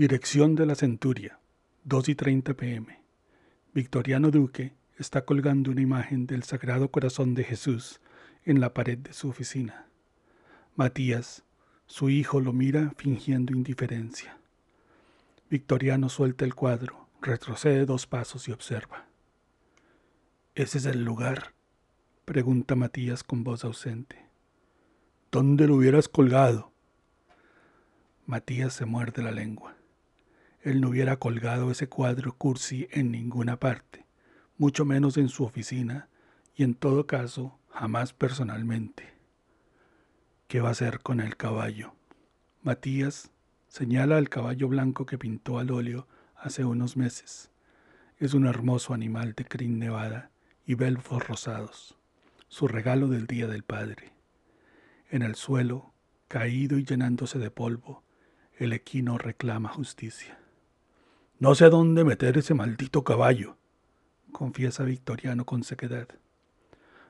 Dirección de la Centuria, 2 y 30 pm. Victoriano Duque está colgando una imagen del Sagrado Corazón de Jesús en la pared de su oficina. Matías, su hijo, lo mira fingiendo indiferencia. Victoriano suelta el cuadro, retrocede dos pasos y observa. ¿Ese es el lugar? pregunta Matías con voz ausente. ¿Dónde lo hubieras colgado? Matías se muerde la lengua. Él no hubiera colgado ese cuadro cursi en ninguna parte, mucho menos en su oficina, y en todo caso, jamás personalmente. ¿Qué va a hacer con el caballo? Matías señala al caballo blanco que pintó al óleo hace unos meses. Es un hermoso animal de crin nevada y belfos rosados, su regalo del Día del Padre. En el suelo, caído y llenándose de polvo, el equino reclama justicia. No sé a dónde meter ese maldito caballo, confiesa Victoriano con sequedad.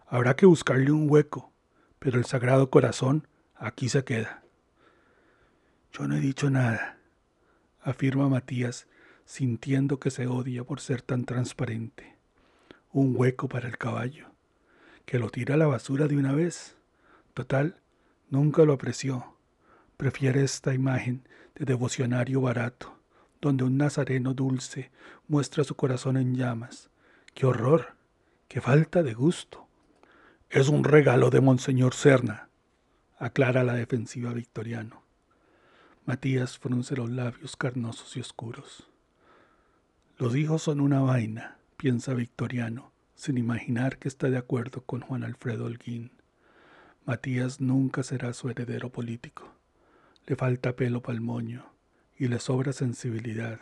Habrá que buscarle un hueco, pero el Sagrado Corazón aquí se queda. Yo no he dicho nada, afirma Matías, sintiendo que se odia por ser tan transparente. Un hueco para el caballo, que lo tira a la basura de una vez. Total, nunca lo apreció. Prefiere esta imagen de devocionario barato donde un nazareno dulce muestra su corazón en llamas. ¡Qué horror! ¡Qué falta de gusto! Es un regalo de Monseñor Serna, aclara la defensiva Victoriano. Matías frunce los labios carnosos y oscuros. Los hijos son una vaina, piensa Victoriano, sin imaginar que está de acuerdo con Juan Alfredo Holguín. Matías nunca será su heredero político. Le falta pelo pa'l moño y le sobra sensibilidad.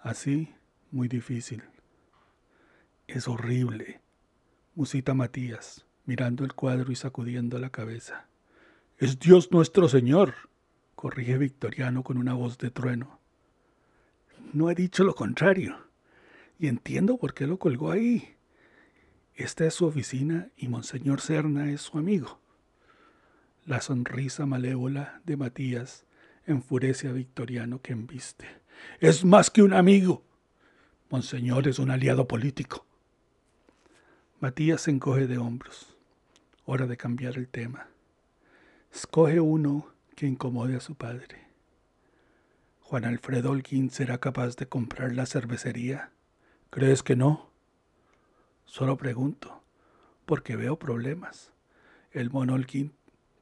Así, muy difícil. Es horrible, musita Matías, mirando el cuadro y sacudiendo la cabeza. Es Dios nuestro Señor, corrige Victoriano con una voz de trueno. No he dicho lo contrario, y entiendo por qué lo colgó ahí. Esta es su oficina y Monseñor Serna es su amigo. La sonrisa malévola de Matías enfurece a Victoriano que embiste. Es más que un amigo. Monseñor es un aliado político. Matías se encoge de hombros. Hora de cambiar el tema. Escoge uno que incomode a su padre. Juan Alfredo Holguín será capaz de comprar la cervecería. ¿Crees que no? Solo pregunto, porque veo problemas. El mono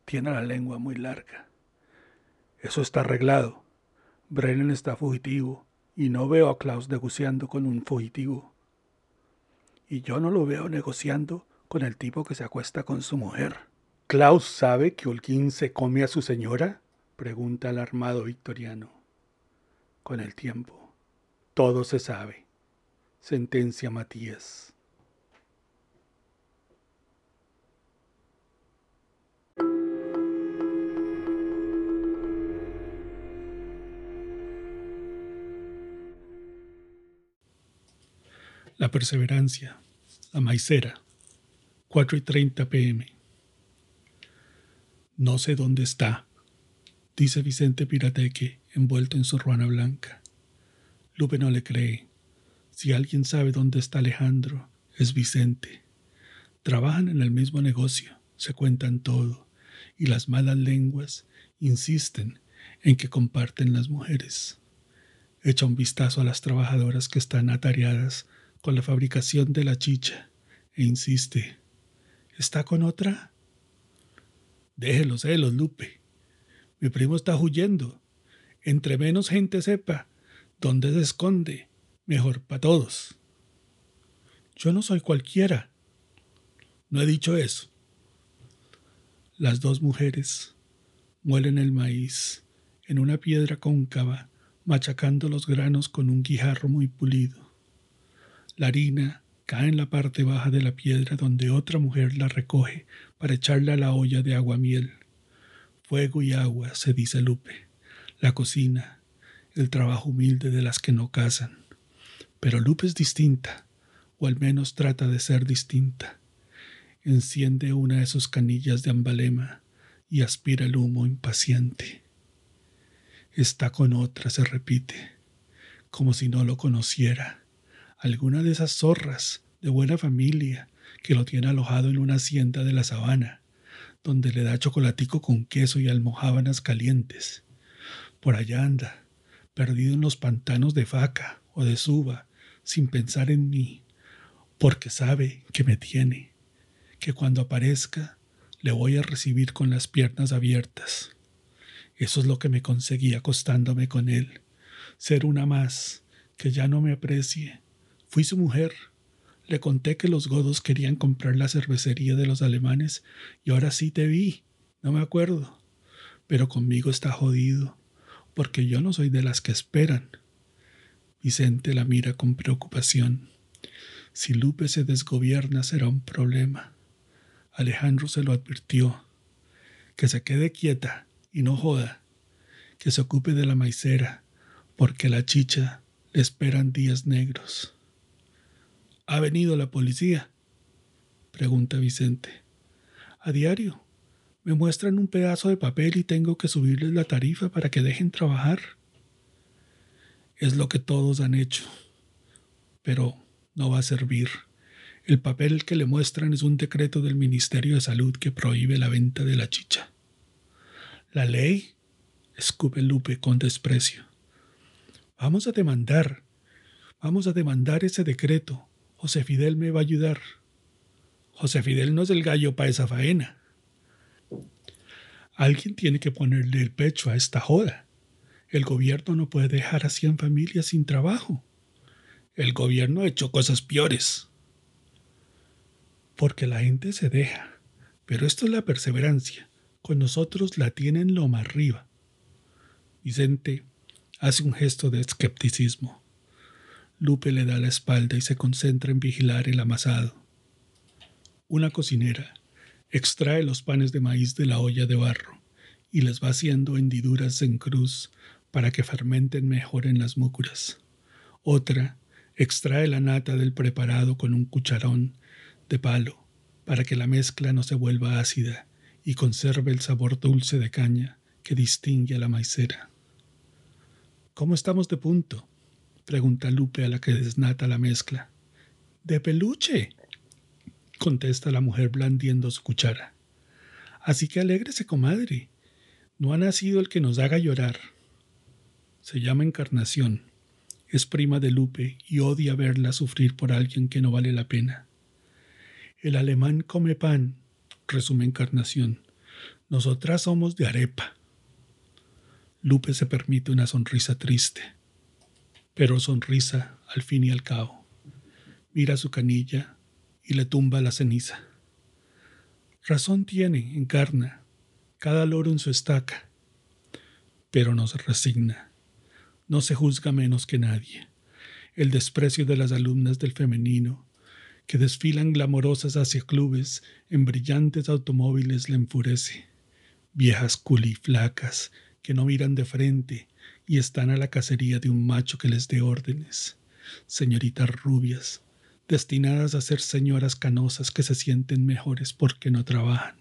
tiene la lengua muy larga. Eso está arreglado. Brennan está fugitivo y no veo a Klaus negociando con un fugitivo. Y yo no lo veo negociando con el tipo que se acuesta con su mujer. ¿Klaus sabe que Holguín se come a su señora? pregunta el armado victoriano. Con el tiempo, todo se sabe, sentencia Matías. La Perseverancia, La Maicera, 4 y 30 pm. No sé dónde está, dice Vicente Pirateque, envuelto en su ruana blanca. Lupe no le cree. Si alguien sabe dónde está Alejandro, es Vicente. Trabajan en el mismo negocio, se cuentan todo, y las malas lenguas insisten en que comparten las mujeres. Echa un vistazo a las trabajadoras que están atareadas con la fabricación de la chicha e insiste, ¿está con otra? Déjelos, celos, Lupe. Mi primo está huyendo. Entre menos gente sepa dónde se esconde, mejor para todos. Yo no soy cualquiera. No he dicho eso. Las dos mujeres muelen el maíz en una piedra cóncava, machacando los granos con un guijarro muy pulido. La harina cae en la parte baja de la piedra donde otra mujer la recoge para echarla a la olla de agua miel. Fuego y agua, se dice Lupe. La cocina, el trabajo humilde de las que no casan. Pero Lupe es distinta, o al menos trata de ser distinta. Enciende una de sus canillas de ambalema y aspira el humo impaciente. Está con otra, se repite, como si no lo conociera. Alguna de esas zorras de buena familia que lo tiene alojado en una hacienda de la sabana, donde le da chocolatico con queso y almohábanas calientes. Por allá anda, perdido en los pantanos de Faca o de Suba, sin pensar en mí, porque sabe que me tiene, que cuando aparezca le voy a recibir con las piernas abiertas. Eso es lo que me conseguí acostándome con él, ser una más, que ya no me aprecie. Fui su mujer. Le conté que los godos querían comprar la cervecería de los alemanes y ahora sí te vi. No me acuerdo. Pero conmigo está jodido, porque yo no soy de las que esperan. Vicente la mira con preocupación. Si Lupe se desgobierna será un problema. Alejandro se lo advirtió. Que se quede quieta y no joda. Que se ocupe de la maicera, porque la chicha le esperan días negros. ¿Ha venido la policía? pregunta Vicente. A diario. Me muestran un pedazo de papel y tengo que subirles la tarifa para que dejen trabajar. Es lo que todos han hecho. Pero no va a servir. El papel que le muestran es un decreto del Ministerio de Salud que prohíbe la venta de la chicha. ¿La ley? escupe Lupe con desprecio. Vamos a demandar. Vamos a demandar ese decreto. José Fidel me va a ayudar. José Fidel no es el gallo para esa faena. Alguien tiene que ponerle el pecho a esta joda. El gobierno no puede dejar a cien familias sin trabajo. El gobierno ha hecho cosas peores porque la gente se deja. Pero esto es la perseverancia. Con nosotros la tienen lo más arriba. Vicente hace un gesto de escepticismo. Lupe le da la espalda y se concentra en vigilar el amasado. Una cocinera extrae los panes de maíz de la olla de barro y les va haciendo hendiduras en cruz para que fermenten mejor en las múcuras. Otra extrae la nata del preparado con un cucharón de palo para que la mezcla no se vuelva ácida y conserve el sabor dulce de caña que distingue a la maicera. ¿Cómo estamos de punto? Pregunta Lupe a la que desnata la mezcla. De peluche, contesta la mujer blandiendo su cuchara. Así que alégrese, comadre. No ha nacido el que nos haga llorar. Se llama Encarnación. Es prima de Lupe y odia verla sufrir por alguien que no vale la pena. El alemán come pan, resume Encarnación. Nosotras somos de arepa. Lupe se permite una sonrisa triste, pero sonrisa al fin y al cabo. Mira su canilla y le tumba la ceniza. Razón tiene, encarna, cada loro en su estaca, pero no se resigna, no se juzga menos que nadie. El desprecio de las alumnas del femenino que desfilan glamorosas hacia clubes en brillantes automóviles le enfurece. Viejas culiflacas que no miran de frente y están a la cacería de un macho que les dé órdenes. Señoritas rubias, destinadas a ser señoras canosas que se sienten mejores porque no trabajan.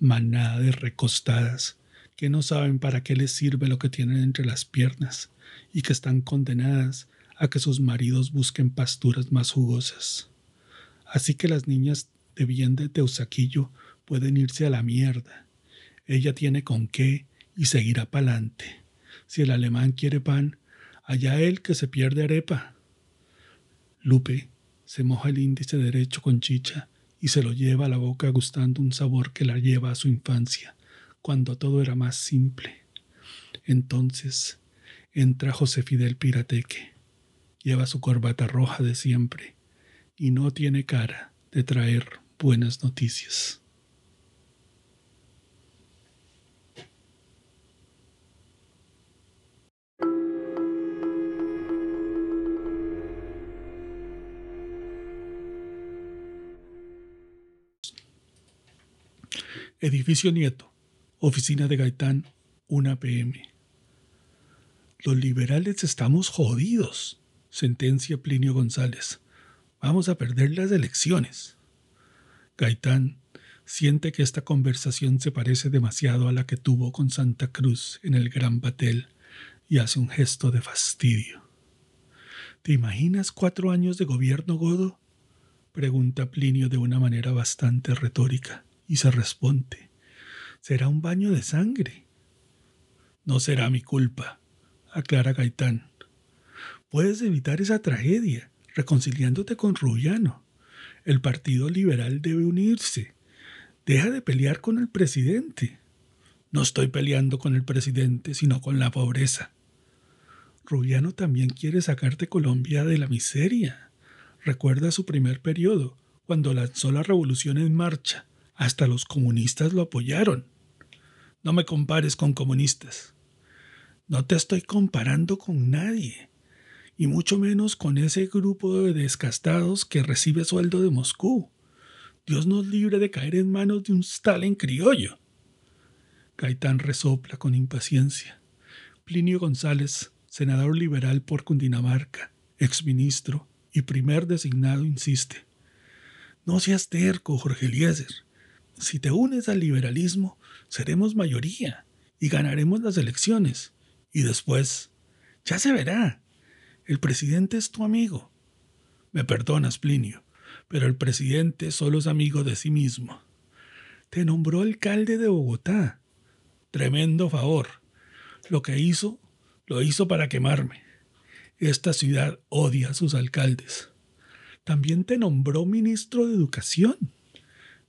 Manada de recostadas que no saben para qué les sirve lo que tienen entre las piernas y que están condenadas a que sus maridos busquen pasturas más jugosas. Así que las niñas de bien de Teusaquillo pueden irse a la mierda. Ella tiene con qué y seguirá pa'lante. Si el alemán quiere pan, allá él que se pierde arepa. Lupe se moja el índice derecho con chicha y se lo lleva a la boca gustando un sabor que la lleva a su infancia, cuando todo era más simple. Entonces entra José Fidel Pirateque. Lleva su corbata roja de siempre y no tiene cara de traer buenas noticias. Edificio Nieto, oficina de Gaitán, 1 pm. Los liberales estamos jodidos, sentencia Plinio González. Vamos a perder las elecciones. Gaitán siente que esta conversación se parece demasiado a la que tuvo con Santa Cruz en el Gran Batel y hace un gesto de fastidio. ¿Te imaginas cuatro años de gobierno godo? pregunta Plinio de una manera bastante retórica y se responde. Será un baño de sangre. No será mi culpa, aclara Gaitán. Puedes evitar esa tragedia reconciliándote con Rubiano. El Partido Liberal debe unirse. Deja de pelear con el presidente. No estoy peleando con el presidente, sino con la pobreza. Rubiano también quiere sacarte Colombia de la miseria. Recuerda su primer periodo, cuando lanzó la revolución en marcha. Hasta los comunistas lo apoyaron. No me compares con comunistas. No te estoy comparando con nadie, y mucho menos con ese grupo de descastados que recibe sueldo de Moscú. Dios nos libre de caer en manos de un Stalin criollo. Gaitán resopla con impaciencia. Plinio González, senador liberal por Cundinamarca, exministro y primer designado, insiste. No seas terco, Jorge Eliezer. Si te unes al liberalismo, seremos mayoría y ganaremos las elecciones. Y después, ya se verá. El presidente es tu amigo. Me perdonas, Plinio, pero el presidente solo es amigo de sí mismo. Te nombró alcalde de Bogotá. Tremendo favor. Lo que hizo, lo hizo para quemarme. Esta ciudad odia a sus alcaldes. También te nombró ministro de Educación.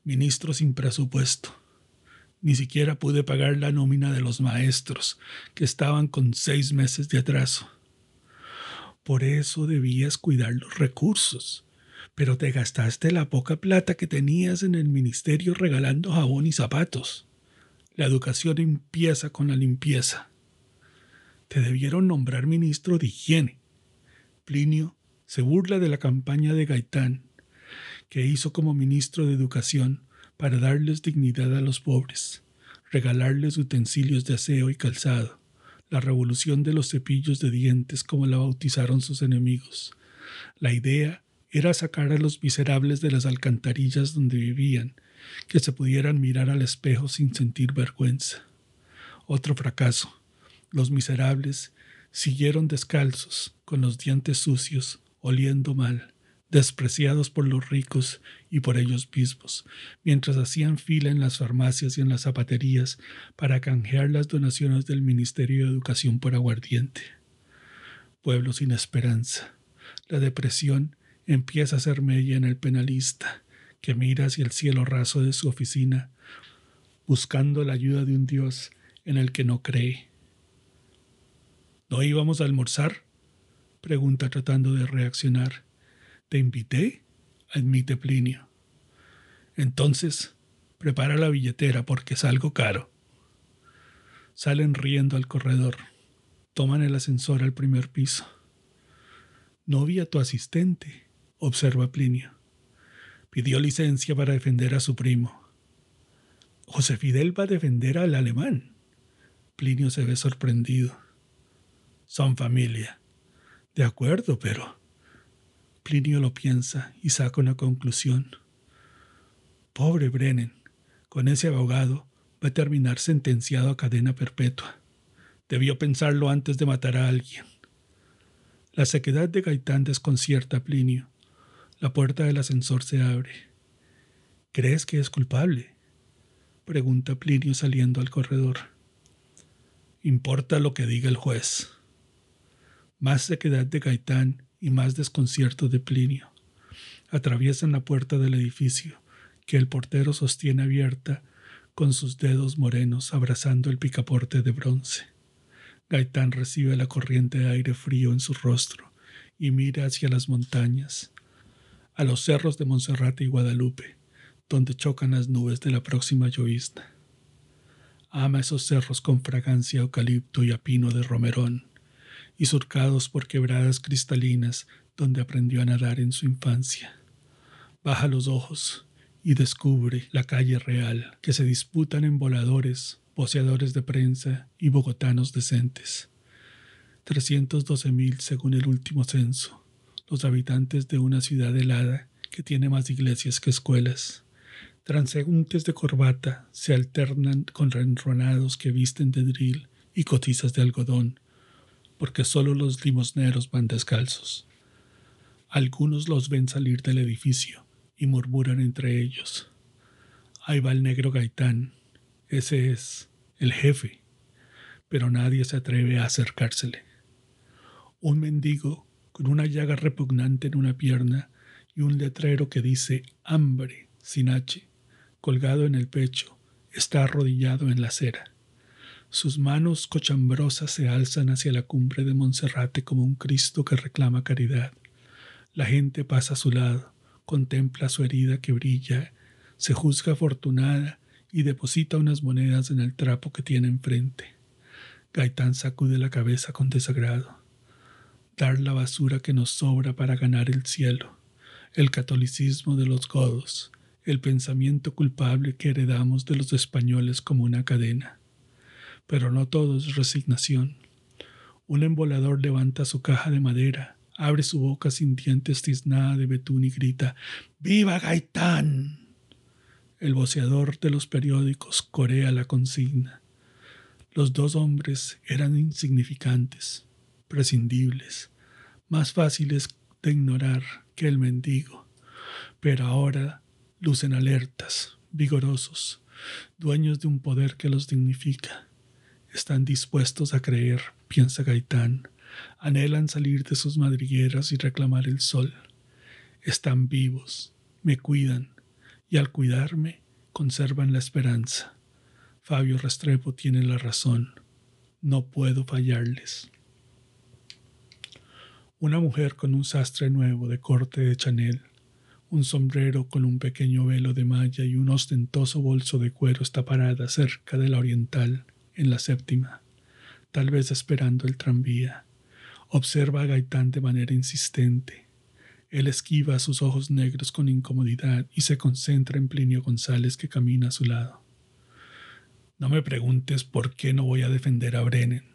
Ministro sin presupuesto. Ni siquiera pude pagar la nómina de los maestros, que estaban con seis meses de atraso. Por eso debías cuidar los recursos pero te gastaste la poca plata que tenías en el ministerio regalando jabón y zapatos. La educación empieza con la limpieza. Te debieron nombrar ministro de higiene. Plinio se burla de la campaña de Gaitán, que hizo como ministro de educación para darles dignidad a los pobres, regalarles utensilios de aseo y calzado, la revolución de los cepillos de dientes como la bautizaron sus enemigos. La idea era sacar a los miserables de las alcantarillas donde vivían, que se pudieran mirar al espejo sin sentir vergüenza. Otro fracaso. Los miserables siguieron descalzos, con los dientes sucios, oliendo mal, despreciados por los ricos y por ellos mismos, mientras hacían fila en las farmacias y en las zapaterías para canjear las donaciones del Ministerio de Educación por aguardiente. Pueblo sin esperanza. La depresión empieza a ser media en el penalista, que mira hacia el cielo raso de su oficina, buscando la ayuda de un Dios en el que no cree. ¿No íbamos a almorzar? pregunta tratando de reaccionar. ¿Te invité? admite Plinio. Entonces, prepara la billetera porque es algo caro. Salen riendo al corredor. Toman el ascensor al primer piso. No vi a tu asistente, observa Plinio. Pidió licencia para defender a su primo. José Fidel va a defender al alemán. Plinio se ve sorprendido. Son familia. De acuerdo, pero... Plinio lo piensa y saca una conclusión. Pobre Brennan, con ese abogado va a terminar sentenciado a cadena perpetua. Debió pensarlo antes de matar a alguien. La sequedad de Gaitán desconcierta a Plinio la puerta del ascensor se abre. ¿Crees que es culpable? pregunta Plinio saliendo al corredor. Importa lo que diga el juez. Más sequedad de Gaitán y más desconcierto de Plinio. Atraviesan la puerta del edificio, que el portero sostiene abierta con sus dedos morenos abrazando el picaporte de bronce. Gaitán recibe la corriente de aire frío en su rostro y mira hacia las montañas, a los cerros de Monserrate y Guadalupe, donde chocan las nubes de la próxima llovizna. Ama esos cerros con fragancia eucalipto y a pino de romerón, y surcados por quebradas cristalinas donde aprendió a nadar en su infancia. Baja los ojos y descubre la calle real, que se disputan en voladores, poseadores de prensa y bogotanos decentes. 312.000 según el último censo los habitantes de una ciudad helada que tiene más iglesias que escuelas. Transeúntes de corbata se alternan con renronados que visten de drill y cotizas de algodón, porque solo los limosneros van descalzos. Algunos los ven salir del edificio y murmuran entre ellos. Ahí va el negro Gaitán. Ese es el jefe. Pero nadie se atreve a acercársele. Un mendigo con una llaga repugnante en una pierna y un letrero que dice hambre sin H, colgado en el pecho, está arrodillado en la acera. Sus manos cochambrosas se alzan hacia la cumbre de Monserrate como un Cristo que reclama caridad. La gente pasa a su lado, contempla su herida que brilla, se juzga afortunada y deposita unas monedas en el trapo que tiene enfrente. Gaitán sacude la cabeza con desagrado. Dar la basura que nos sobra para ganar el cielo, el catolicismo de los godos, el pensamiento culpable que heredamos de los españoles como una cadena. Pero no todo es resignación. Un embolador levanta su caja de madera, abre su boca sin dientes tiznada de betún y grita ¡Viva Gaitán! El voceador de los periódicos corea la consigna. Los dos hombres eran insignificantes, prescindibles, más fáciles de ignorar que el mendigo, pero ahora lucen alertas, vigorosos, dueños de un poder que los dignifica. Están dispuestos a creer, piensa Gaitán, anhelan salir de sus madrigueras y reclamar el sol. Están vivos, me cuidan, y al cuidarme conservan la esperanza. Fabio Restrepo tiene la razón. No puedo fallarles. Una mujer con un sastre nuevo de corte de Chanel, un sombrero con un pequeño velo de malla y un ostentoso bolso de cuero está parada cerca de la oriental, en la séptima, tal vez esperando el tranvía. Observa a Gaitán de manera insistente. Él esquiva sus ojos negros con incomodidad y se concentra en Plinio González que camina a su lado. No me preguntes por qué no voy a defender a Brennan.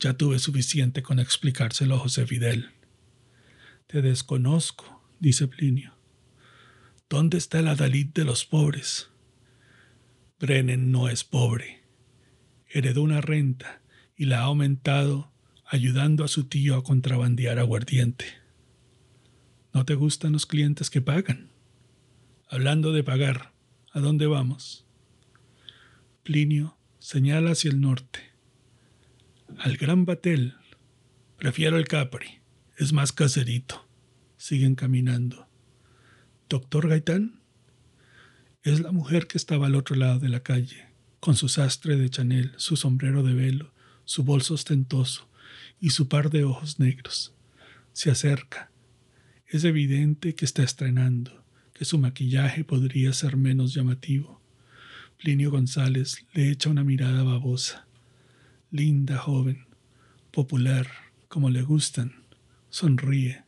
Ya tuve suficiente con explicárselo a José Fidel. Te desconozco, dice Plinio. ¿Dónde está el adalid de los pobres? Brennan no es pobre. Heredó una renta y la ha aumentado ayudando a su tío a contrabandear aguardiente. ¿No te gustan los clientes que pagan? Hablando de pagar, ¿a dónde vamos? Plinio señala hacia el norte. Al Gran Batel. Prefiero el Capri. Es más caserito. Siguen caminando. ¿Doctor Gaitán? Es la mujer que estaba al otro lado de la calle, con su sastre de Chanel, su sombrero de velo, su bolso ostentoso y su par de ojos negros. Se acerca, es evidente que está estrenando, que su maquillaje podría ser menos llamativo. Plinio González le echa una mirada babosa. Linda joven, popular, como le gustan. Sonríe.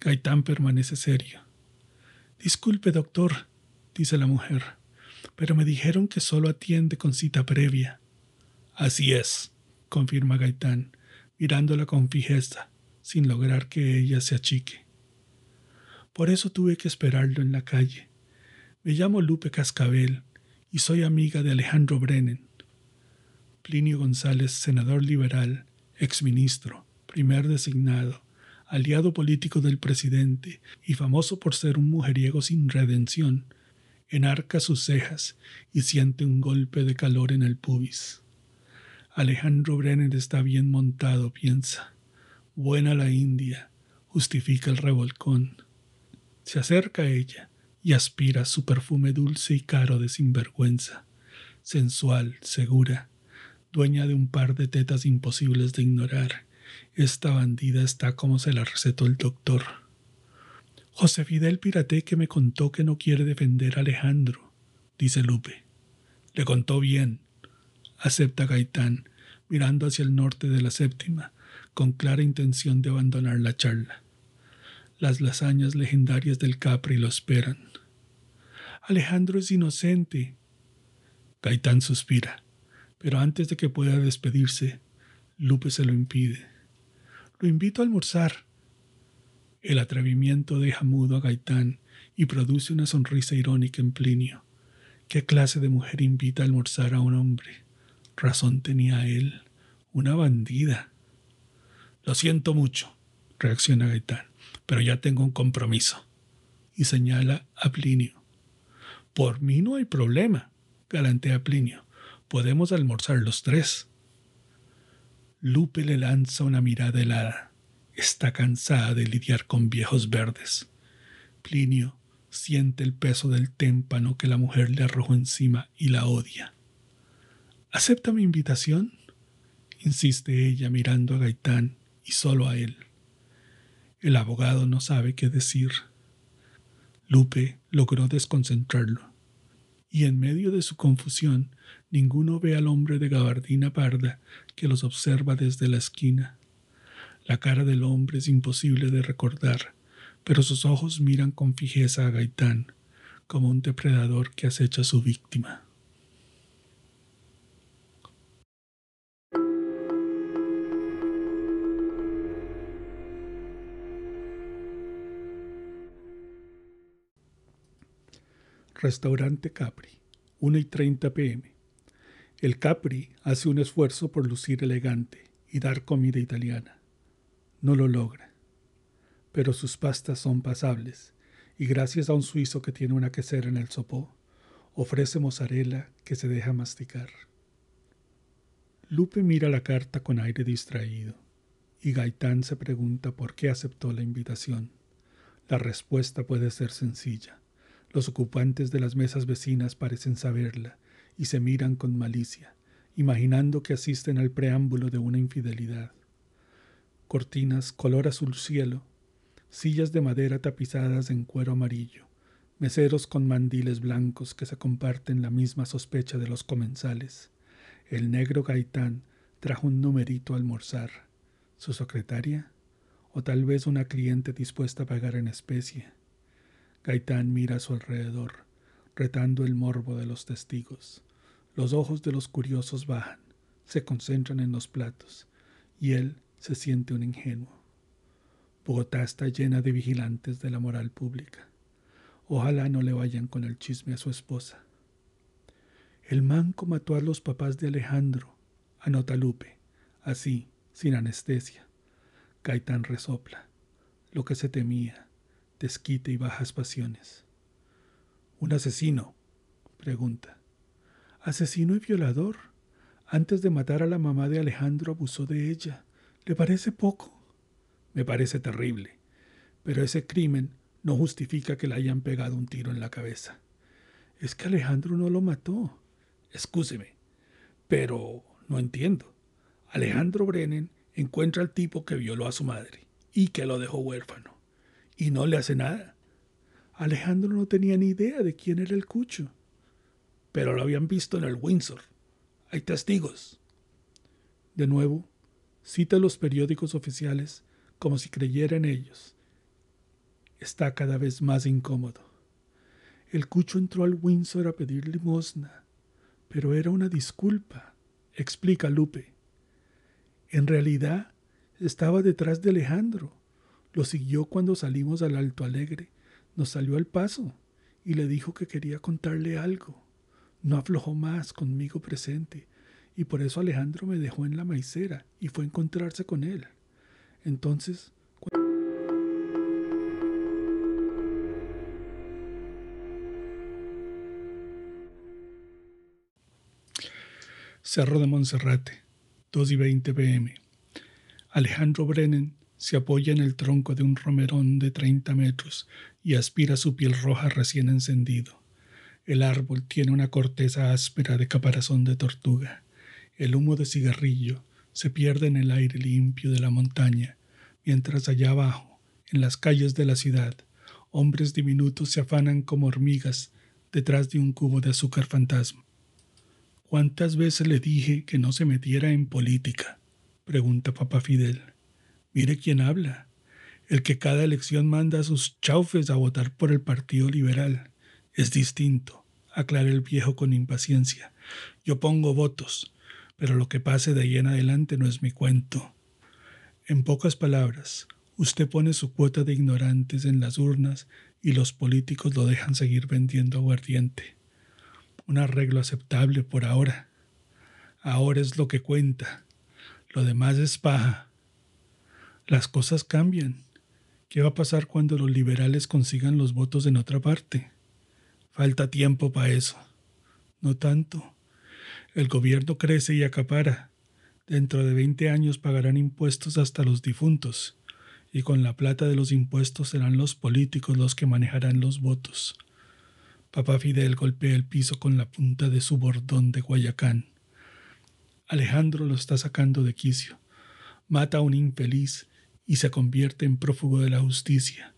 Gaitán permanece serio. Disculpe, doctor, dice la mujer, pero me dijeron que solo atiende con cita previa. Así es, confirma Gaitán, mirándola con fijeza, sin lograr que ella se achique. Por eso tuve que esperarlo en la calle. Me llamo Lupe Cascabel y soy amiga de Alejandro Brennan. Plinio González, senador liberal, exministro, primer designado, aliado político del presidente y famoso por ser un mujeriego sin redención, enarca sus cejas y siente un golpe de calor en el pubis. Alejandro Brennan está bien montado, piensa. Buena la India, justifica el revolcón. Se acerca a ella y aspira su perfume dulce y caro de sinvergüenza, sensual, segura, dueña de un par de tetas imposibles de ignorar. Esta bandida está como se la recetó el doctor. José Fidel Pirate que me contó que no quiere defender a Alejandro, dice Lupe. Le contó bien, acepta Gaitán, mirando hacia el norte de la séptima, con clara intención de abandonar la charla. Las lasañas legendarias del Capri lo esperan. Alejandro es inocente. Gaitán suspira, pero antes de que pueda despedirse, Lupe se lo impide. Lo invito a almorzar. El atrevimiento deja mudo a Gaitán y produce una sonrisa irónica en Plinio. ¿Qué clase de mujer invita a almorzar a un hombre? Razón tenía él, una bandida. Lo siento mucho, reacciona Gaitán, pero ya tengo un compromiso. Y señala a Plinio. Por mí no hay problema, galantea Plinio. Podemos almorzar los tres. Lupe le lanza una mirada helada. Está cansada de lidiar con viejos verdes. Plinio siente el peso del témpano que la mujer le arrojó encima y la odia. ¿Acepta mi invitación? insiste ella mirando a Gaitán y solo a él. El abogado no sabe qué decir. Lupe logró desconcentrarlo, y en medio de su confusión ninguno ve al hombre de gabardina parda que los observa desde la esquina. La cara del hombre es imposible de recordar, pero sus ojos miran con fijeza a Gaitán, como un depredador que acecha a su víctima. Restaurante Capri, 1 y 30 pm. El Capri hace un esfuerzo por lucir elegante y dar comida italiana. No lo logra. Pero sus pastas son pasables y gracias a un suizo que tiene una quesera en el sopó, ofrece mozzarella que se deja masticar. Lupe mira la carta con aire distraído y Gaitán se pregunta por qué aceptó la invitación. La respuesta puede ser sencilla. Los ocupantes de las mesas vecinas parecen saberla y se miran con malicia, imaginando que asisten al preámbulo de una infidelidad. Cortinas color azul cielo, sillas de madera tapizadas en cuero amarillo, meseros con mandiles blancos que se comparten la misma sospecha de los comensales. El negro Gaitán trajo un numerito a almorzar. ¿Su secretaria? ¿O tal vez una cliente dispuesta a pagar en especie? Gaitán mira a su alrededor, retando el morbo de los testigos. Los ojos de los curiosos bajan, se concentran en los platos, y él se siente un ingenuo. Bogotá está llena de vigilantes de la moral pública. Ojalá no le vayan con el chisme a su esposa. El manco mató a los papás de Alejandro, anota Lupe, así, sin anestesia. Gaitán resopla, lo que se temía desquite y bajas pasiones. ¿Un asesino? pregunta. Asesino y violador. Antes de matar a la mamá de Alejandro abusó de ella. ¿Le parece poco? Me parece terrible. Pero ese crimen no justifica que le hayan pegado un tiro en la cabeza. Es que Alejandro no lo mató. Excúseme. Pero no entiendo. Alejandro Brennan encuentra al tipo que violó a su madre y que lo dejó huérfano y no le hace nada. Alejandro no tenía ni idea de quién era el cucho, pero lo habían visto en el Windsor. Hay testigos. De nuevo, cita los periódicos oficiales como si creyera en ellos. Está cada vez más incómodo. El cucho entró al Windsor a pedir limosna, pero era una disculpa, explica Lupe. En realidad, estaba detrás de Alejandro lo siguió cuando salimos al Alto Alegre. Nos salió al paso y le dijo que quería contarle algo. No aflojó más conmigo presente y por eso Alejandro me dejó en la maicera y fue a encontrarse con él. Entonces, Cerro de Monserrate, 2 y 20 pm. Alejandro Brennan se apoya en el tronco de un romerón de treinta metros y aspira su piel roja recién encendido. El árbol tiene una corteza áspera de caparazón de tortuga. El humo de cigarrillo se pierde en el aire limpio de la montaña, mientras allá abajo, en las calles de la ciudad, hombres diminutos se afanan como hormigas detrás de un cubo de azúcar fantasma. ¿Cuántas veces le dije que no se metiera en política? pregunta papá Fidel. Mire quién habla. El que cada elección manda a sus chaufes a votar por el Partido Liberal. Es distinto, aclara el viejo con impaciencia. Yo pongo votos, pero lo que pase de ahí en adelante no es mi cuento. En pocas palabras, usted pone su cuota de ignorantes en las urnas y los políticos lo dejan seguir vendiendo aguardiente. Un arreglo aceptable por ahora. Ahora es lo que cuenta. Lo demás es paja. Las cosas cambian. ¿Qué va a pasar cuando los liberales consigan los votos en otra parte? Falta tiempo para eso. No tanto. El gobierno crece y acapara. Dentro de 20 años pagarán impuestos hasta los difuntos, y con la plata de los impuestos serán los políticos los que manejarán los votos. Papá Fidel golpea el piso con la punta de su bordón de Guayacán. Alejandro lo está sacando de quicio. Mata a un infeliz y se convierte en prófugo de la justicia.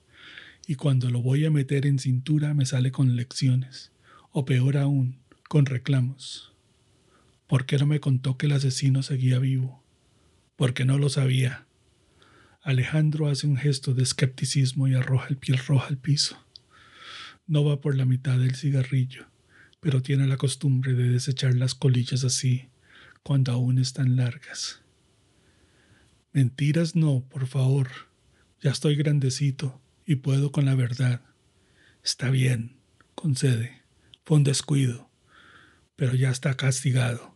Y cuando lo voy a meter en cintura me sale con lecciones, o peor aún, con reclamos. ¿Por qué no me contó que el asesino seguía vivo? Porque no lo sabía. Alejandro hace un gesto de escepticismo y arroja el piel roja al piso. No va por la mitad del cigarrillo, pero tiene la costumbre de desechar las colillas así, cuando aún están largas. Mentiras no, por favor. Ya estoy grandecito y puedo con la verdad. Está bien, concede. Fue un descuido, pero ya está castigado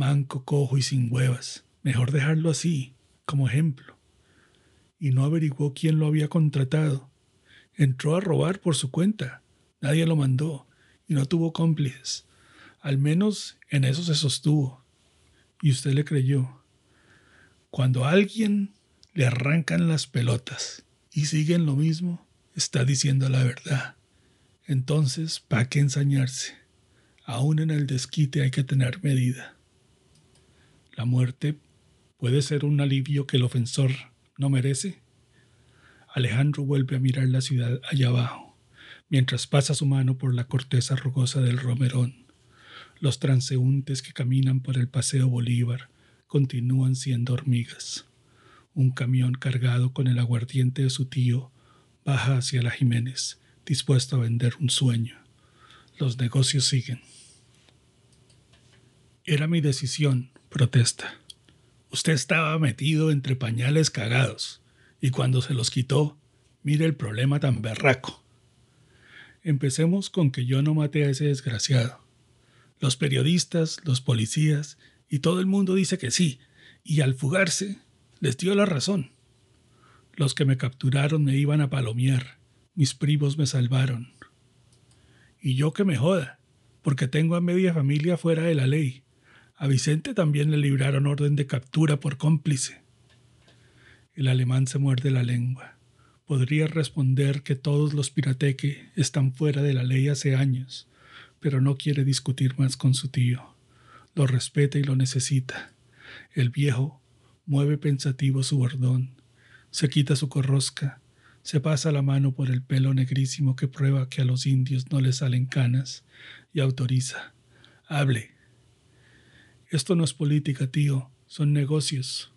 manco, cojo y sin huevas. Mejor dejarlo así, como ejemplo. Y no averiguó quién lo había contratado. Entró a robar por su cuenta. Nadie lo mandó y no tuvo cómplices. Al menos en eso se sostuvo. Y usted le creyó. Cuando a alguien le arrancan las pelotas y siguen lo mismo, está diciendo la verdad. Entonces, ¿para qué ensañarse? Aún en el desquite hay que tener medida. La muerte puede ser un alivio que el ofensor no merece. Alejandro vuelve a mirar la ciudad allá abajo, mientras pasa su mano por la corteza rugosa del romerón. Los transeúntes que caminan por el Paseo Bolívar continúan siendo hormigas. Un camión cargado con el aguardiente de su tío baja hacia la Jiménez, dispuesto a vender un sueño. Los negocios siguen. Era mi decisión, protesta. Usted estaba metido entre pañales cagados, y cuando se los quitó, mire el problema tan berraco. Empecemos con que yo no maté a ese desgraciado. Los periodistas, los policías y todo el mundo dice que sí, y al fugarse les dio la razón. Los que me capturaron me iban a palomear, mis primos me salvaron. Y yo que me joda, porque tengo a media familia fuera de la ley, a Vicente también le libraron orden de captura por cómplice. El alemán se muerde la lengua. Podría responder que todos los pirateque están fuera de la ley hace años, pero no quiere discutir más con su tío. Lo respeta y lo necesita. El viejo mueve pensativo su bordón, se quita su corrosca, se pasa la mano por el pelo negrísimo que prueba que a los indios no les salen canas y autoriza. Hable, esto no es política, tío, son negocios.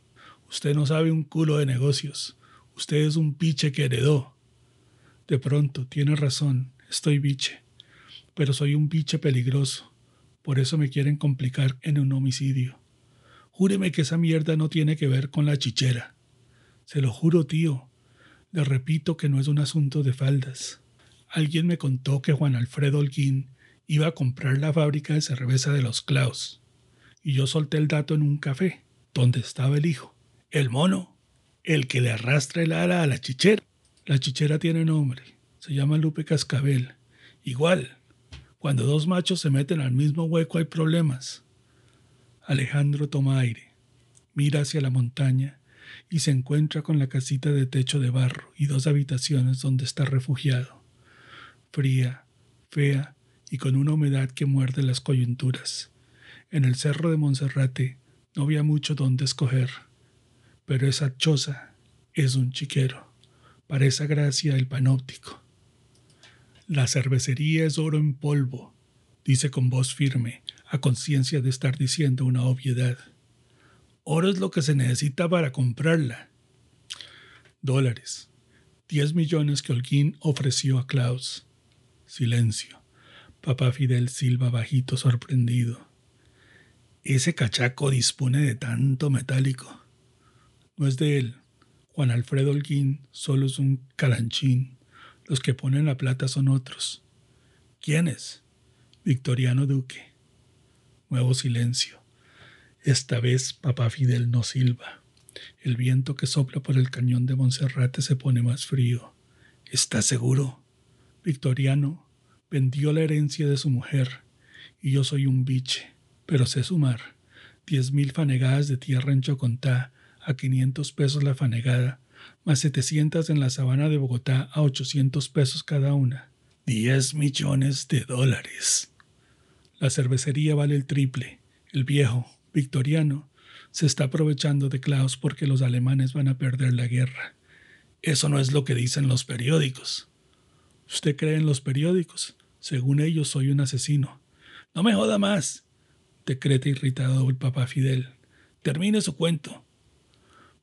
Usted no sabe un culo de negocios. Usted es un piche que heredó. De pronto, tiene razón, estoy biche. Pero soy un biche peligroso. Por eso me quieren complicar en un homicidio. Júreme que esa mierda no tiene que ver con la chichera. Se lo juro, tío. Le repito que no es un asunto de faldas. Alguien me contó que Juan Alfredo Holguín iba a comprar la fábrica de cerveza de los Klaus y yo solté el dato en un café, donde estaba el hijo. El mono, el que le arrastra el ala a la chichera. La chichera tiene nombre, se llama Lupe Cascabel. Igual, cuando dos machos se meten al mismo hueco hay problemas. Alejandro toma aire, mira hacia la montaña y se encuentra con la casita de techo de barro y dos habitaciones donde está refugiado. Fría, fea y con una humedad que muerde las coyunturas. En el cerro de Monserrate no había mucho donde escoger, pero esa choza es un chiquero, para esa gracia el panóptico. La cervecería es oro en polvo, dice con voz firme, a conciencia de estar diciendo una obviedad. Oro es lo que se necesita para comprarla. Dólares. Diez millones que Holguín ofreció a Klaus. Silencio. Papá Fidel silba bajito sorprendido. Ese cachaco dispone de tanto metálico. No es de él. Juan Alfredo Holguín solo es un calanchín. Los que ponen la plata son otros. ¿Quiénes? Victoriano Duque. Nuevo silencio. Esta vez papá Fidel no silba. El viento que sopla por el cañón de Monserrate se pone más frío. ¿Estás seguro? Victoriano vendió la herencia de su mujer y yo soy un biche, pero sé sumar. Diez mil fanegadas de tierra en Chocontá a quinientos pesos la fanegada, más setecientas en la sabana de Bogotá a ochocientos pesos cada una. Diez millones de dólares. La cervecería vale el triple. El viejo, victoriano, se está aprovechando de Klaus porque los alemanes van a perder la guerra. Eso no es lo que dicen los periódicos. ¿Usted cree en los periódicos? Según ellos soy un asesino. No me joda más, decreta irritado el papá Fidel. Termine su cuento.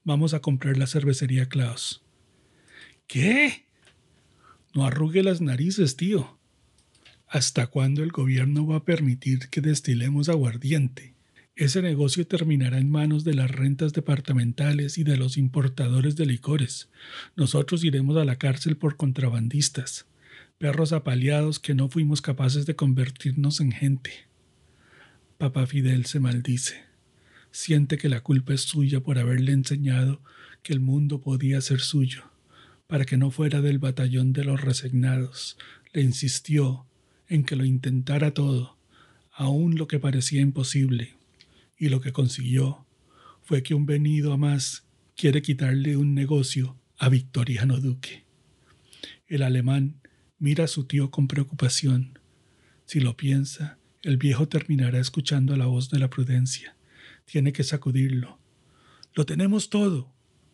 Vamos a comprar la cervecería Klaus. ¿Qué? No arrugue las narices, tío. ¿Hasta cuándo el gobierno va a permitir que destilemos aguardiente? Ese negocio terminará en manos de las rentas departamentales y de los importadores de licores. Nosotros iremos a la cárcel por contrabandistas, perros apaleados que no fuimos capaces de convertirnos en gente. Papá Fidel se maldice. Siente que la culpa es suya por haberle enseñado que el mundo podía ser suyo, para que no fuera del batallón de los resignados. Le insistió en que lo intentara todo, aun lo que parecía imposible y lo que consiguió fue que un venido a más quiere quitarle un negocio a Victoriano Duque. El alemán mira a su tío con preocupación. Si lo piensa, el viejo terminará escuchando la voz de la prudencia. Tiene que sacudirlo. Lo tenemos todo.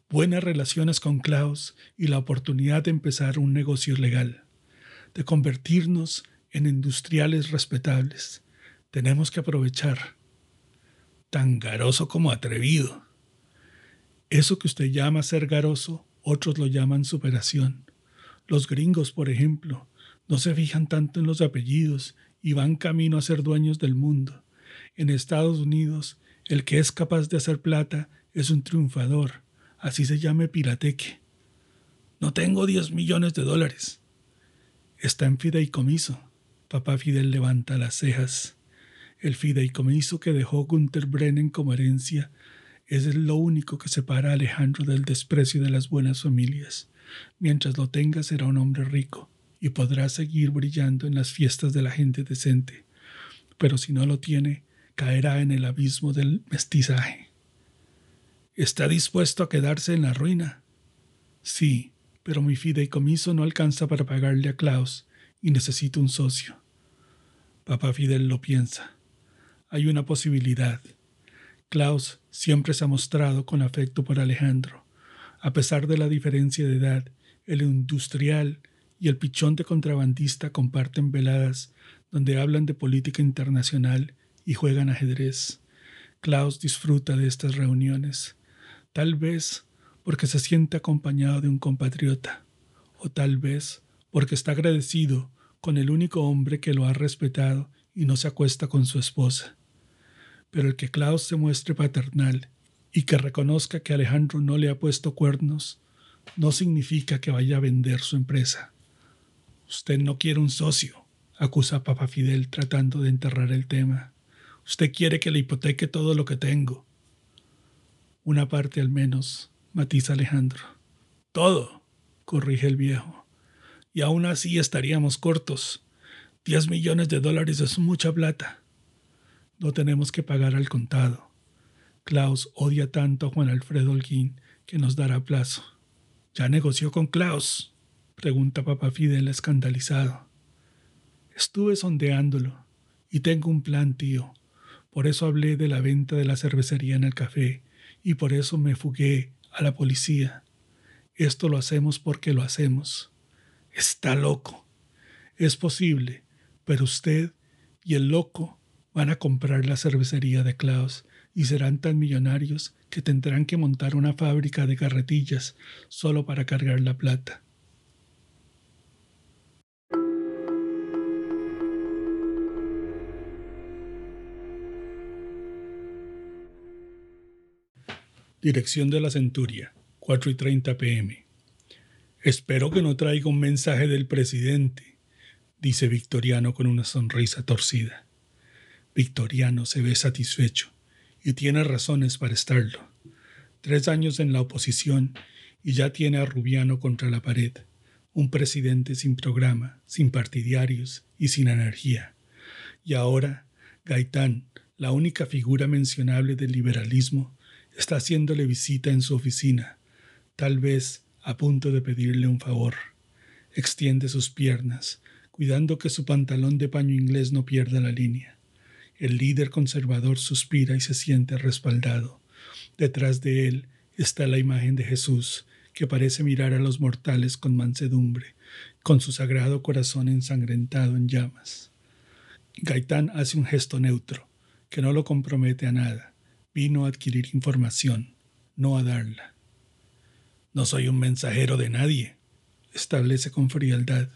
Buenas relaciones con Klaus y la oportunidad de empezar un negocio legal, de convertirnos en industriales respetables. Tenemos que aprovechar tan garoso como atrevido. Eso que usted llama ser garoso, otros lo llaman superación. Los gringos, por ejemplo, no se fijan tanto en los apellidos y van camino a ser dueños del mundo. En Estados Unidos, el que es capaz de hacer plata es un triunfador, así se llame pirateque. No tengo diez millones de dólares. Está en fideicomiso. Papá Fidel levanta las cejas. El fideicomiso que dejó Gunther Brennan como herencia es lo único que separa a Alejandro del desprecio de las buenas familias. Mientras lo tenga será un hombre rico y podrá seguir brillando en las fiestas de la gente decente. Pero si no lo tiene, caerá en el abismo del mestizaje. ¿Está dispuesto a quedarse en la ruina? Sí, pero mi fideicomiso no alcanza para pagarle a Klaus y necesito un socio. Papá Fidel lo piensa hay una posibilidad. Klaus siempre se ha mostrado con afecto por Alejandro. A pesar de la diferencia de edad, el industrial y el pichón de contrabandista comparten veladas donde hablan de política internacional y juegan ajedrez. Klaus disfruta de estas reuniones, tal vez porque se siente acompañado de un compatriota, o tal vez porque está agradecido con el único hombre que lo ha respetado y no se acuesta con su esposa. Pero el que Klaus se muestre paternal y que reconozca que Alejandro no le ha puesto cuernos, no significa que vaya a vender su empresa. Usted no quiere un socio, acusa a Papa Fidel tratando de enterrar el tema. Usted quiere que le hipoteque todo lo que tengo. Una parte al menos, matiza Alejandro. Todo, corrige el viejo. Y aún así estaríamos cortos. Diez millones de dólares es mucha plata. No tenemos que pagar al contado. Klaus odia tanto a Juan Alfredo Holguín que nos dará plazo. ¿Ya negoció con Klaus? Pregunta papá Fidel escandalizado. Estuve sondeándolo y tengo un plan, tío. Por eso hablé de la venta de la cervecería en el café y por eso me fugué a la policía. Esto lo hacemos porque lo hacemos. Está loco. Es posible, pero usted y el loco van a comprar la cervecería de Klaus y serán tan millonarios que tendrán que montar una fábrica de carretillas solo para cargar la plata. Dirección de la Centuria, 4 y 30 pm. Espero que no traiga un mensaje del presidente, dice Victoriano con una sonrisa torcida. Victoriano se ve satisfecho y tiene razones para estarlo. Tres años en la oposición y ya tiene a Rubiano contra la pared. Un presidente sin programa, sin partidarios y sin energía. Y ahora, Gaitán, la única figura mencionable del liberalismo, está haciéndole visita en su oficina, tal vez a punto de pedirle un favor. Extiende sus piernas, cuidando que su pantalón de paño inglés no pierda la línea. El líder conservador suspira y se siente respaldado. Detrás de él está la imagen de Jesús, que parece mirar a los mortales con mansedumbre, con su sagrado corazón ensangrentado en llamas. Gaitán hace un gesto neutro, que no lo compromete a nada. Vino a adquirir información, no a darla. No soy un mensajero de nadie, establece con frialdad.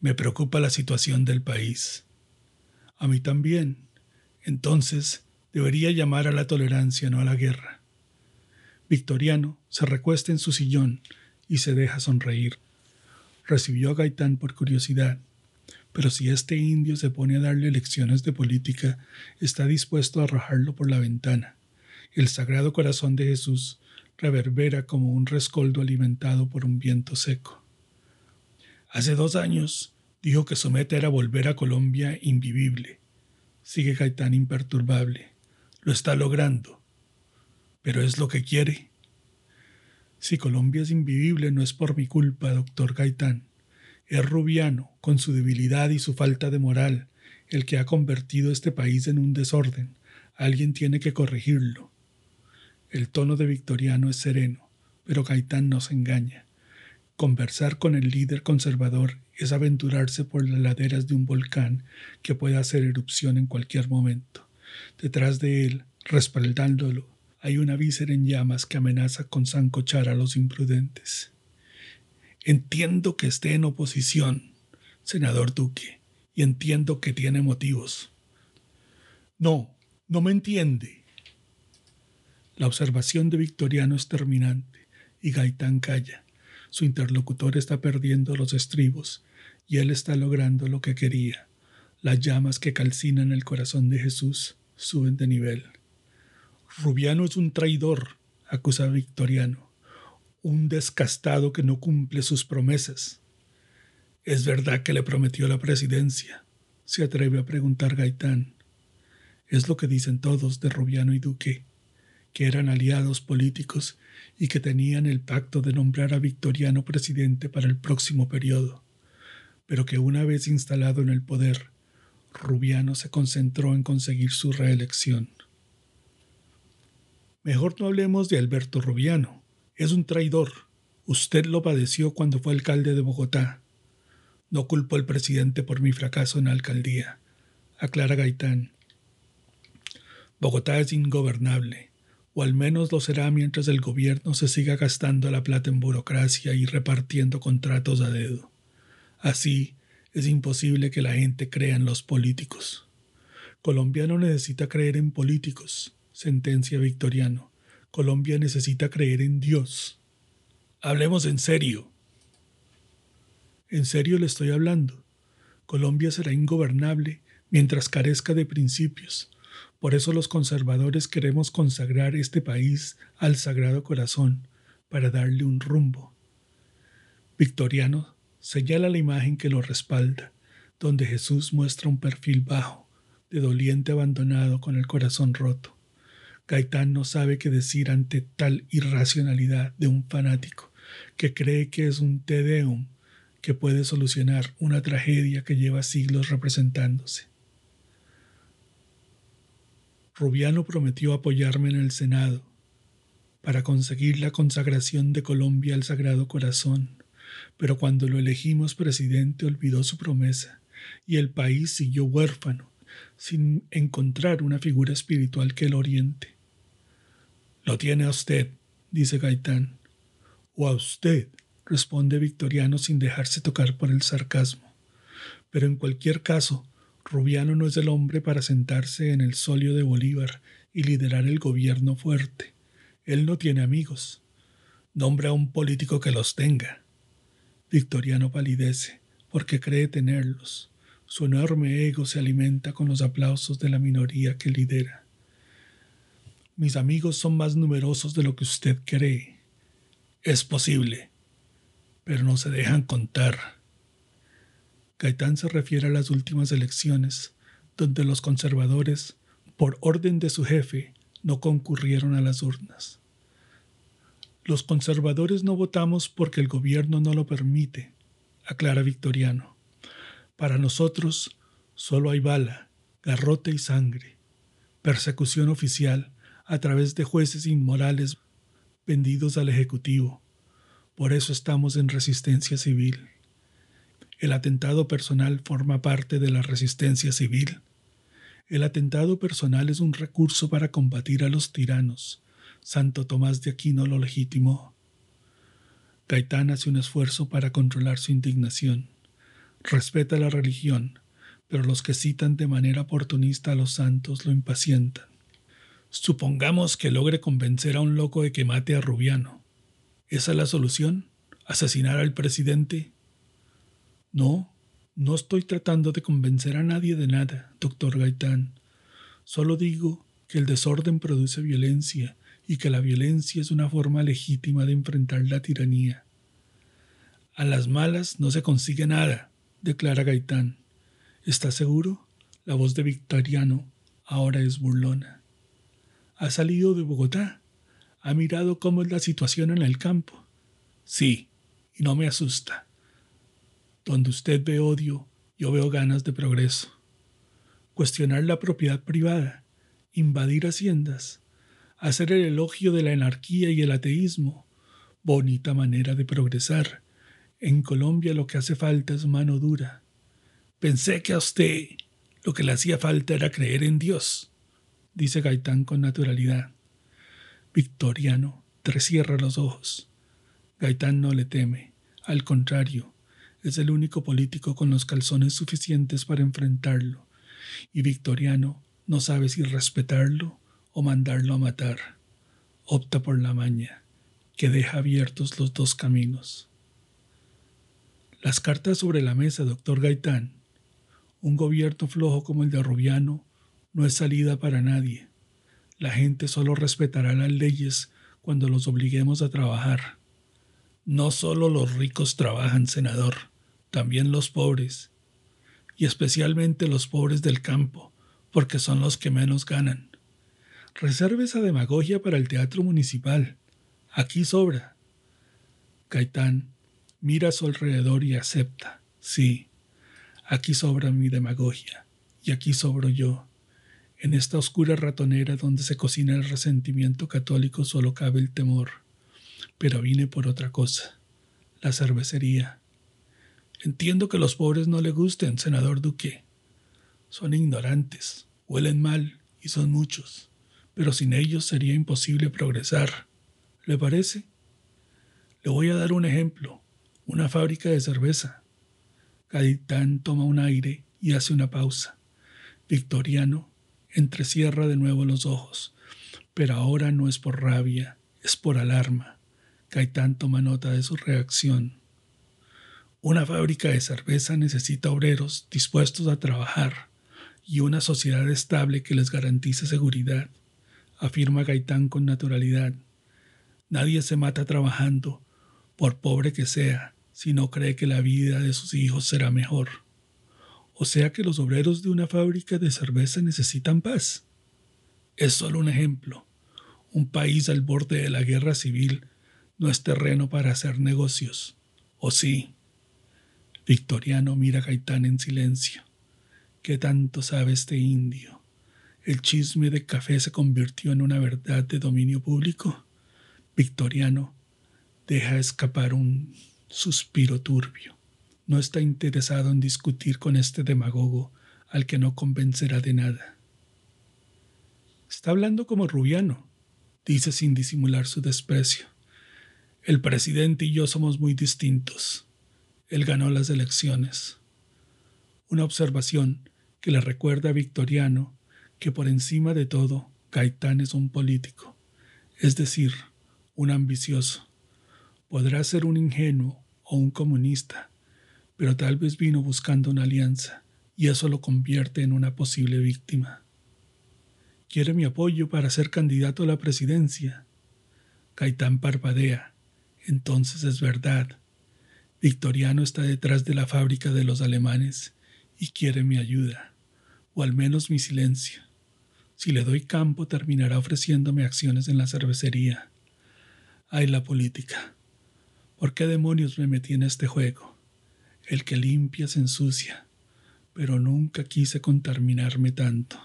Me preocupa la situación del país. A mí también. Entonces, Debería llamar a la tolerancia, no a la guerra. Victoriano se recuesta en su sillón y se deja sonreír. Recibió a Gaitán por curiosidad, pero si este indio se pone a darle lecciones de política, está dispuesto a arrojarlo por la ventana. El sagrado corazón de Jesús reverbera como un rescoldo alimentado por un viento seco. Hace dos años dijo que su meta era volver a Colombia invivible. Sigue Gaitán imperturbable. Lo está logrando. Pero es lo que quiere. Si Colombia es invivible no es por mi culpa, doctor Gaitán. Es Rubiano, con su debilidad y su falta de moral, el que ha convertido este país en un desorden. Alguien tiene que corregirlo. El tono de Victoriano es sereno, pero Gaitán no se engaña. Conversar con el líder conservador es aventurarse por las laderas de un volcán que puede hacer erupción en cualquier momento. Detrás de él, respaldándolo, hay una víscera en llamas que amenaza con zancochar a los imprudentes. Entiendo que esté en oposición, senador Duque, y entiendo que tiene motivos. No, no me entiende. La observación de Victoriano es terminante y Gaitán calla. Su interlocutor está perdiendo los estribos y él está logrando lo que quería. Las llamas que calcinan el corazón de Jesús suben de nivel. Rubiano es un traidor, acusa Victoriano, un descastado que no cumple sus promesas. Es verdad que le prometió la presidencia, se atreve a preguntar Gaitán. Es lo que dicen todos de Rubiano y Duque, que eran aliados políticos y que tenían el pacto de nombrar a Victoriano presidente para el próximo periodo, pero que una vez instalado en el poder, Rubiano se concentró en conseguir su reelección. Mejor no hablemos de Alberto Rubiano. Es un traidor. Usted lo padeció cuando fue alcalde de Bogotá. No culpo al presidente por mi fracaso en la alcaldía, aclara Gaitán. Bogotá es ingobernable, o al menos lo será mientras el gobierno se siga gastando la plata en burocracia y repartiendo contratos a dedo. Así, es imposible que la gente crea en los políticos. Colombia no necesita creer en políticos, sentencia Victoriano. Colombia necesita creer en Dios. Hablemos en serio. En serio le estoy hablando. Colombia será ingobernable mientras carezca de principios. Por eso los conservadores queremos consagrar este país al Sagrado Corazón para darle un rumbo. Victoriano señala la imagen que lo respalda, donde Jesús muestra un perfil bajo, de doliente abandonado con el corazón roto. Gaitán no sabe qué decir ante tal irracionalidad de un fanático que cree que es un te deum que puede solucionar una tragedia que lleva siglos representándose. Rubiano prometió apoyarme en el Senado para conseguir la consagración de Colombia al Sagrado Corazón pero cuando lo elegimos presidente olvidó su promesa y el país siguió huérfano, sin encontrar una figura espiritual que lo oriente. Lo tiene a usted, dice Gaitán. O a usted, responde Victoriano sin dejarse tocar por el sarcasmo. Pero en cualquier caso, Rubiano no es el hombre para sentarse en el solio de Bolívar y liderar el gobierno fuerte. Él no tiene amigos. Nombra a un político que los tenga. Victoriano palidece porque cree tenerlos. Su enorme ego se alimenta con los aplausos de la minoría que lidera. Mis amigos son más numerosos de lo que usted cree. Es posible, pero no se dejan contar. Gaitán se refiere a las últimas elecciones, donde los conservadores, por orden de su jefe, no concurrieron a las urnas. Los conservadores no votamos porque el gobierno no lo permite, aclara Victoriano. Para nosotros solo hay bala, garrote y sangre, persecución oficial a través de jueces inmorales vendidos al Ejecutivo. Por eso estamos en resistencia civil. El atentado personal forma parte de la resistencia civil. El atentado personal es un recurso para combatir a los tiranos. Santo Tomás de Aquino lo legitimó. Gaitán hace un esfuerzo para controlar su indignación. Respeta la religión, pero los que citan de manera oportunista a los santos lo impacientan. Supongamos que logre convencer a un loco de que mate a Rubiano. ¿Esa es la solución? ¿Asesinar al presidente? No, no estoy tratando de convencer a nadie de nada, doctor Gaitán. Solo digo que el desorden produce violencia y que la violencia es una forma legítima de enfrentar la tiranía. A las malas no se consigue nada, declara Gaitán. ¿Está seguro? La voz de Victoriano ahora es burlona. Ha salido de Bogotá. Ha mirado cómo es la situación en el campo. Sí, y no me asusta. Donde usted ve odio, yo veo ganas de progreso. Cuestionar la propiedad privada, invadir haciendas, hacer el elogio de la anarquía y el ateísmo, bonita manera de progresar. En Colombia lo que hace falta es mano dura. Pensé que a usted lo que le hacía falta era creer en Dios, dice Gaitán con naturalidad. Victoriano trecierra los ojos. Gaitán no le teme, al contrario, es el único político con los calzones suficientes para enfrentarlo, y Victoriano no sabe si respetarlo o mandarlo a matar. Opta por la maña, que deja abiertos los dos caminos. Las cartas sobre la mesa, doctor Gaitán. Un gobierno flojo como el de Rubiano no es salida para nadie. La gente solo respetará las leyes cuando los obliguemos a trabajar. No solo los ricos trabajan, senador también los pobres, y especialmente los pobres del campo, porque son los que menos ganan. Reserve esa demagogia para el teatro municipal. Aquí sobra. Gaitán mira a su alrededor y acepta. Sí, aquí sobra mi demagogia, y aquí sobro yo. En esta oscura ratonera donde se cocina el resentimiento católico solo cabe el temor. Pero vine por otra cosa, la cervecería. Entiendo que los pobres no le gusten, senador Duque. Son ignorantes, huelen mal y son muchos, pero sin ellos sería imposible progresar. ¿Le parece? Le voy a dar un ejemplo, una fábrica de cerveza. Gaitán toma un aire y hace una pausa. Victoriano entrecierra de nuevo los ojos, pero ahora no es por rabia, es por alarma. Gaitán toma nota de su reacción. Una fábrica de cerveza necesita obreros dispuestos a trabajar y una sociedad estable que les garantice seguridad, afirma Gaitán con naturalidad. Nadie se mata trabajando, por pobre que sea, si no cree que la vida de sus hijos será mejor. O sea que los obreros de una fábrica de cerveza necesitan paz. Es solo un ejemplo. Un país al borde de la guerra civil no es terreno para hacer negocios. ¿O sí? Victoriano mira a Gaitán en silencio. ¿Qué tanto sabe este indio? ¿El chisme de café se convirtió en una verdad de dominio público? Victoriano deja escapar un suspiro turbio. No está interesado en discutir con este demagogo al que no convencerá de nada. Está hablando como Rubiano, dice sin disimular su desprecio. El presidente y yo somos muy distintos él ganó las elecciones. Una observación que le recuerda a Victoriano que por encima de todo Gaitán es un político, es decir, un ambicioso. Podrá ser un ingenuo o un comunista, pero tal vez vino buscando una alianza y eso lo convierte en una posible víctima. quiere mi apoyo para ser candidato a la presidencia. Gaitán parpadea. Entonces es verdad. Victoriano está detrás de la fábrica de los alemanes y quiere mi ayuda, o al menos mi silencio. Si le doy campo, terminará ofreciéndome acciones en la cervecería. Ay, la política. ¿Por qué demonios me metí en este juego? El que limpia se ensucia, pero nunca quise contaminarme tanto.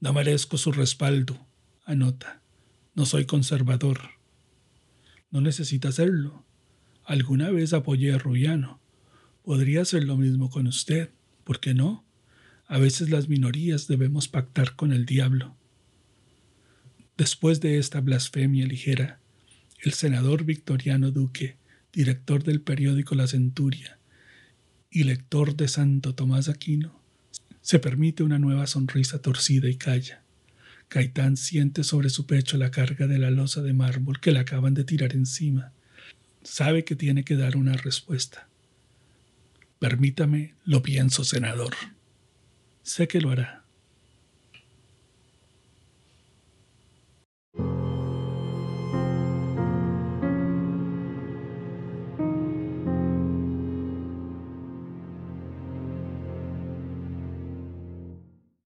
No merezco su respaldo, anota. No soy conservador. No necesita serlo. Alguna vez apoyé a Rubiano. Podría hacer lo mismo con usted. ¿Por qué no? A veces las minorías debemos pactar con el diablo. Después de esta blasfemia ligera, el senador Victoriano Duque, director del periódico La Centuria y lector de Santo Tomás Aquino, se permite una nueva sonrisa torcida y calla. Caitán siente sobre su pecho la carga de la losa de mármol que le acaban de tirar encima. Sabe que tiene que dar una respuesta. Permítame, lo pienso, senador. Sé que lo hará.